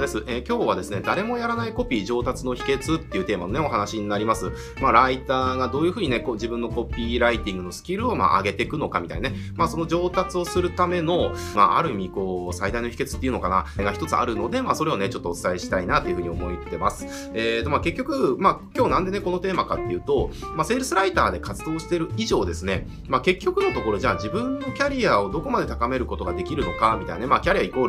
です、えー、今日はですね、誰もやらないコピー上達の秘訣っていうテーマのね、お話になります。まあ、ライターがどういうふうにね、こう自分のコピーライティングのスキルをまあ上げていくのかみたいなね、まあ、その上達をするための、まあ、ある意味、こう、最大の秘訣っていうのかな、が一つあるので、まあ、それをね、ちょっとお伝えしたいなというふうに思ってます。えーと、まあ、結局、まあ、今日なんでね、このテーマかっていうと、まあ、セールスライターで活動してる以上ですね、まあ、結局のところ、じゃあ自分のキャリアをどこまで高めることができるのか、みたいなね、まあ、キャリアイコー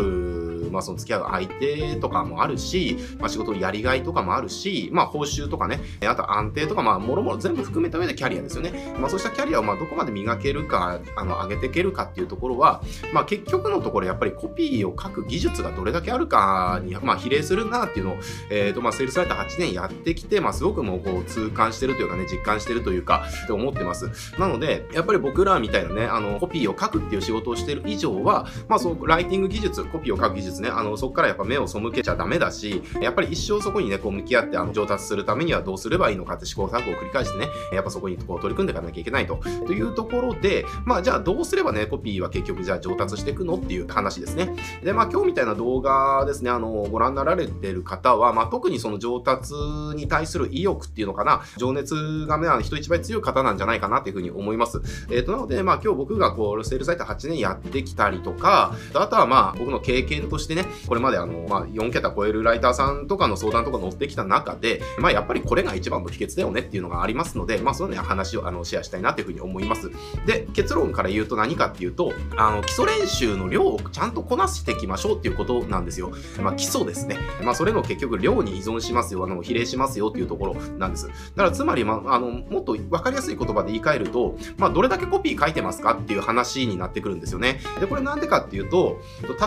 ル、まあ、その付き合う相手とかもあるし、まあ、仕事のやりがいとかもあるし、まあ、報酬とかね、あと安定とか、まあ、もろもろ全部含めた上でキャリアですよね。まあ、そうしたキャリアを、まあ、どこまで磨けるか、あの、上げていけるかっていうところは、まあ、結局のところ、やっぱりコピーを書く技術がどれだけあるかに、まあ、比例するなっていうのを、えっ、ー、と、まあ、セールスライター8年やってきて、まあ、すごくもう、こう、痛感してるというかね、実感してるというか、って思ってます。なので、やっぱり僕らみたいなね、あの、コピーを書くっていう仕事をしてる以上は、まあ、そう、ライティング技術、コピーを書く技術ね、あの、そこからやっぱ目を背けちゃダメだし、やっぱり一生そこにね、こう向き合って、あの、上達するためにはどうすればいいのかって試行錯誤を繰り返してね、やっぱそこにこう取り組んでいかなきゃいけないと。というところで、まあ、じゃあどうすればね、コピーは結局じゃあ上達していくのっていう話ですね。で、まあ、今日みたいな動画ですね、あの、ご覧になられてる方は、まあ、特にその上達に対する意欲っていうのかな、情熱がね、あの人一倍強い方なんじゃないかなっていうふうに思います。えっ、ー、と、なので、まあ、今日僕がこう、セールサイト8年やってきたりとか、あとはまあ、僕の経験としてね、これまであの、まあ、4桁超えるライターさんとかの相談とか乗ってきた中で、まあ、やっぱりこれが一番の秘訣だよねっていうのがありますので、まあ、そういうね、話をあのシェアしたいなというふうに思います。で、結論から言うと何かっていうと、あの、基礎練習の量をちゃんとこなしていきましょうっていうことなんですよ。まあ、基礎ですね。まあ、それの結局量に依存しますよ、あの、比例しますよっていうところなんです。だからつまり、まあ、あの、もっと分かりやすい言葉で言い換えると、まあ、どれだけコピー書いてますかっていう話になってくるんですよね。で、これなんでかっていうと、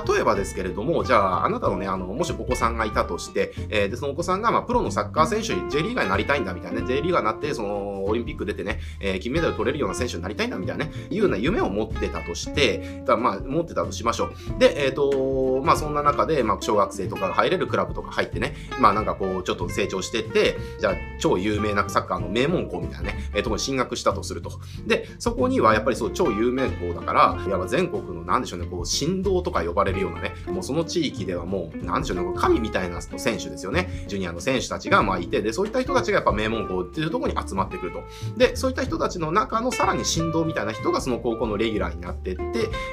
例えばですけれども、じゃあ、あなたのね、あの、もしお子さんがいたとして、えー、で、そのお子さんが、まあ、プロのサッカー選手に J リーガーになりたいんだみたいなね、J リーガーになって、その、オリンピック出てね、えー、金メダル取れるような選手になりたいんだみたいなね、いうような夢を持ってたとして、だまあ、持ってたとしましょう。で、えっ、ー、と、まあ、そんな中で、まあ、小学生とかが入れるクラブとか入ってね、まあ、なんかこう、ちょっと成長してって、じゃあ、超有名なサッカーの名門校みたいなね、えー、とこに進学したとすると。で、そこにはやっぱりそう、超有名校だから、いわば全国の、なんでしょうね、こう、振動とか呼ばれるようなね、もうその地域ではもう、なんでしょう神みたいな選手ですよね。ジュニアの選手たちがまあいて、で、そういった人たちがやっぱ名門校っていうところに集まってくると。で、そういった人たちの中のさらに振動みたいな人がその高校のレギュラーになってって、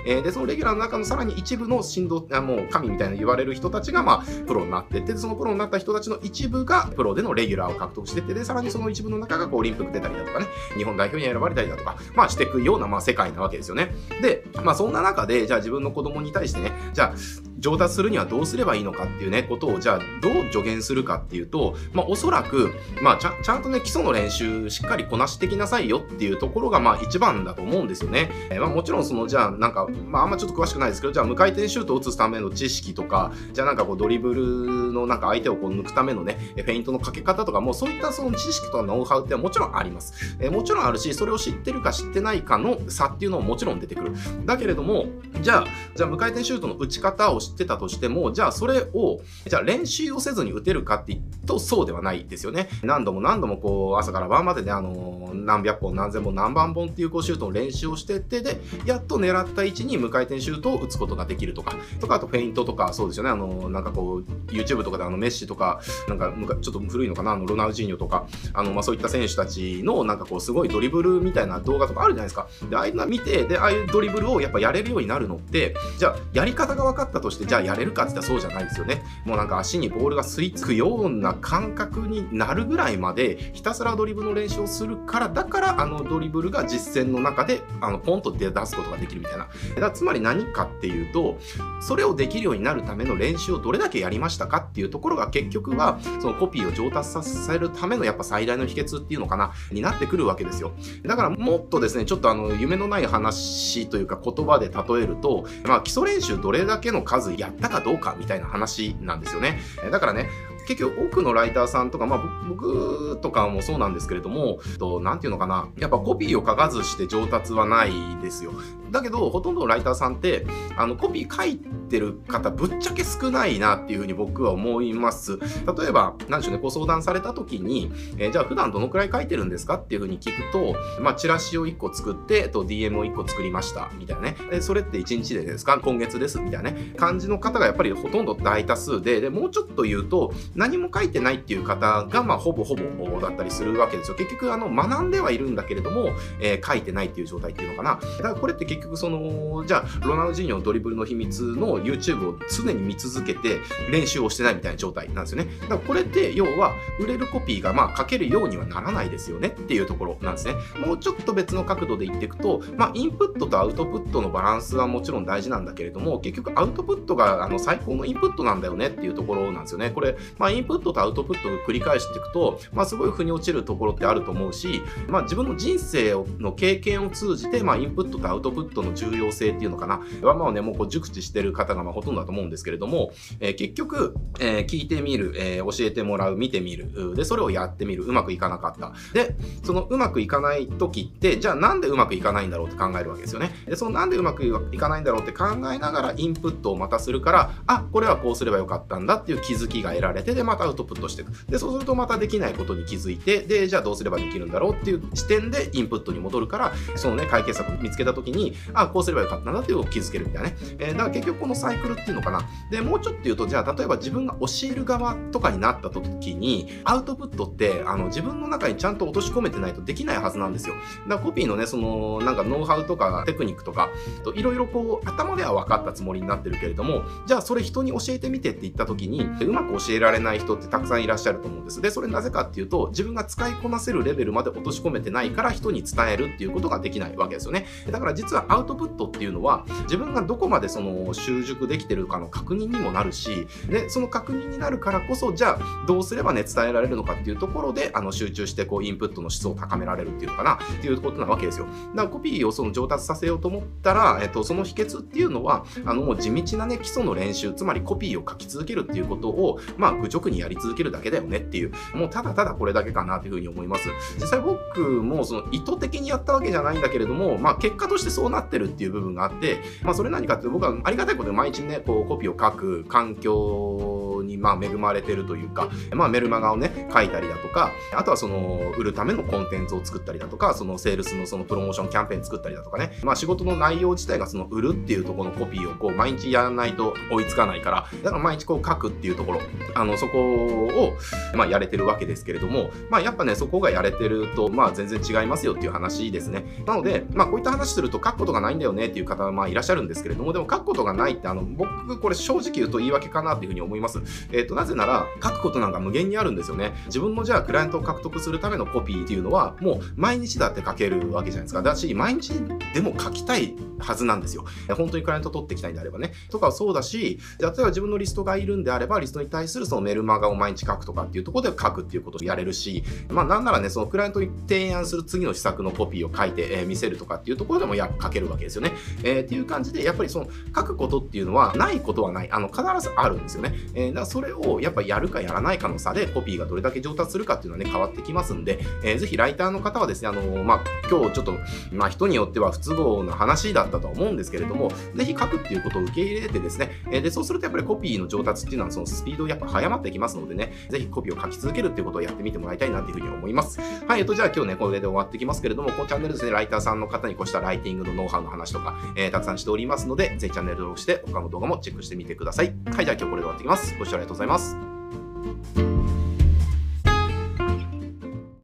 えー、で、そのレギュラーの中のさらに一部の振動、もう神みたいな言われる人たちがまあプロになってって、そのプロになった人たちの一部がプロでのレギュラーを獲得してって、で、さらにその一部の中がこうオリンピック出たりだとかね、日本代表に選ばれたりだとか、まあしていくようなまあ世界なわけですよね。で、まあそんな中で、じゃあ自分の子供に対してね、じゃあ上達するにはどうすればいいのかっていうね、ことを、じゃあどう助言するかっていうと、まあおそらく、まあちゃちゃんとね、基礎の練習しっかりこなしてきなさいよっていうところが、まあ一番だと思うんですよね。えー、まあもちろんその、じゃあなんか、まああんまちょっと詳しくないですけど、じゃあ無回転シュートを打つための知識とか、じゃあなんかこうドリブルのなんか相手をこう抜くためのね、フェイントのかけ方とか、もうそういったその知識とかノウハウってもちろんあります。えー、もちろんあるし、それを知ってるか知ってないかの差っていうのももちろん出てくる。だけれども、じゃあ、じゃあ無回転シュートの打ち方を知ってたとしても、じゃあそれを、じゃあ練習をせずに打てるかって言うとそうではないですよね。何度も何度もこう朝から晩までね、あのー、何百本何千本何万本っていうこうシュートの練習をしてって、で、やっと狙った位置に無回転シュートを打つことができるとか、とかあとフェイントとかそうですよね、あのー、なんかこう YouTube とかであのメッシとか、なんかちょっと古いのかな、あのロナウジーニョとか、あのまあそういった選手たちのなんかこうすごいドリブルみたいな動画とかあるじゃないですか。で、ああいうの見て、で、ああいうドリブルをやっぱやれるようになるのって、じゃあやり方が分かったとして、じゃあやれるかって言ったらそうじゃないですよね。もうなんか足にボールが吸い付くような感覚になるぐらいまでひたすらドリブルの練習をするからだからあのドリブルが実践の中であのポンと出すことができるみたいなだつまり何かっていうとそれをできるようになるための練習をどれだけやりましたかっていうところが結局はそのコピーを上達させるためのやっぱ最大の秘訣っていうのかなになってくるわけですよだからもっとですねちょっとあの夢のない話というか言葉で例えるとまあ基礎練習どれだけの数やったかどうかみたいな話なんですよねだからね結局多くのライターさんとか、まあ僕とかもそうなんですけれども、となんていうのかな、やっぱコピーを書かずして上達はないですよ。だけど、ほとんどのライターさんって、あの、コピー書いってる方、ぶっちゃけ少ないなっていうふうに僕は思います。例えば、なんでしょうね、ご相談された時に、えー、じゃあ普段どのくらい書いてるんですかっていうふうに聞くと、まあ、チラシを1個作って、と、DM を1個作りました、みたいなね。えそれって1日でですか？今月です、みたいなね。感じの方がやっぱりほとんど大多数で、で、もうちょっと言うと、何も書いてないっていう方が、まあ、ほぼほぼだったりするわけですよ。結局、あの、学んではいるんだけれども、えー、書いてないっていう状態っていうのかな。だからこれって結局、その、じゃあ、ロナウジーニョのドリブルの秘密の YouTube を常に見続けて練習をしてないみたいな状態なんですよね。だからこれって要は売れるコピーがまあ書けるようにはならないですよねっていうところなんですね。もうちょっと別の角度で言っていくと、まあインプットとアウトプットのバランスはもちろん大事なんだけれども、結局アウトプットがあの最高のインプットなんだよねっていうところなんですよね。これ、まあインプットとアウトプットを繰り返していくと、まあすごい腑に落ちるところってあると思うし、まあ自分の人生の経験を通じて、まあインプットとアウトプットの重要性っていうのかな、はまあね、もうこう熟知してる方方がまあほとんどだと思うんですけれども、えー、結局、えー、聞いてみる、え、教えてもらう、見てみる、で、それをやってみる、うまくいかなかった。で、そのうまくいかない時って、じゃあなんでうまくいかないんだろうって考えるわけですよね。で、そのなんでうまくいかないんだろうって考えながらインプットをまたするから、あ、これはこうすればよかったんだっていう気づきが得られて、で、またアウトプットしていく。で、そうするとまたできないことに気づいて、で、じゃあどうすればできるんだろうっていう視点でインプットに戻るから、そのね、解決策見つけた時に、あ、こうすればよかったんだっていうのを気づけるみたいなね。えー、だから結局このサイクルっていうのかな。で、もうちょっと言うと、じゃあ例えば自分が教える側とかになった時に、アウトプットって、あの、自分の中にちゃんと落とし込めてないとできないはずなんですよ。だからコピーのね、その、なんかノウハウとかテクニックとか、いろいろこう、頭では分かったつもりになってるけれども、じゃあそれ人に教えてみてって言った時に、うまく教えられない人ってたくさんいらっしゃると思うんです。で、それなぜかっていうと、自分が使いこなせるレベルまで落とし込めてないから人に伝えるっていうことができないわけですよね。だから実はアウトプットっていうのは、自分がどこまでその習熟できてるかの確認にもなるし、で、その確認になるからこそ、じゃあ、どうすればね、伝えられるのかっていうところで、あの、集中して、こう、インプットの質を高められるっていうのかな、っていうことなわけですよ。だから、コピーをその上達させようと思ったら、えっと、その秘訣っていうのは、あの、もう地道なね、基礎の練習、つまりコピーを書き続けるっていうことを、まあ、愚直にやり続けるだけだよねっていう、もうただただこれだけかなっていうふうに思います。実際僕も、その、意図的にやったわけじゃないんだけれども、まあ、結果としてそうなってるっていう部分があって、まあ、それ何かって、僕はありがたいことで毎日ね、こう、コピーを書く環境に、まあ、恵まれてるというか、まあ、メルマガをね、書いたりだとか、あとはその、売るためのコンテンツを作ったりだとか、その、セールスのその、プロモーションキャンペーン作ったりだとかね、まあ、仕事の内容自体がその、売るっていうところのコピーをこう、毎日やらないと追いつかないから、だから毎日こう、書くっていうところ、あの、そこを、まあ、やれてるわけですけれども、まあ、やっぱね、そこがやれてると、まあ、全然違いますよっていう話ですね。なので、まあ、こういった話すると書くことがないんだよねっていう方は、まあ、いらっしゃるんですけれども、でも書くことがないって、あの、僕、これ正直言うと言い訳かなっていうふうに思います。えっ、ー、と、なぜなら、書くことなんか無限にあるんですよね。自分のじゃあ、クライアントを獲得するためのコピーっていうのは、もう毎日だって書けるわけじゃないですか。だし、毎日でも書きたいはずなんですよ。本当にクライアント取ってきたいんであればね。とかそうだし、例えば自分のリストがいるんであれば、リストに対するそのメルマガを毎日書くとかっていうところで書くっていうことをやれるし、まあなんならね、そのクライアントに提案する次の施策のコピーを書いて、え、見せるとかっていうところでもや書けるわけですよね。えー、っていう感じで、やっぱりその書くことってていうのはないことはない。あの、必ずあるんですよね。えー、だからそれをやっぱやるかやらないかの差でコピーがどれだけ上達するかっていうのはね、変わってきますんで、えー、ぜひライターの方はですね、あのー、まあ、今日ちょっと、まあ、人によっては不都合な話だったとは思うんですけれども、ぜひ書くっていうことを受け入れてですね、えー、で、そうするとやっぱりコピーの上達っていうのはそのスピードやっぱ早まってきますのでね、ぜひコピーを書き続けるっていうことをやってみてもらいたいなっていうふうに思います。はい、えっと、じゃあ今日ね、これで終わってきますけれども、このチャンネルですね、ライターさんの方にこうしたライティングのノウハウの話とか、えー、たくさんしておりますので、ぜひチャンネル登録して他の動画もチェックしてみてください。はい、じゃあ今日これで終わってきます。ご視聴ありがとうございます。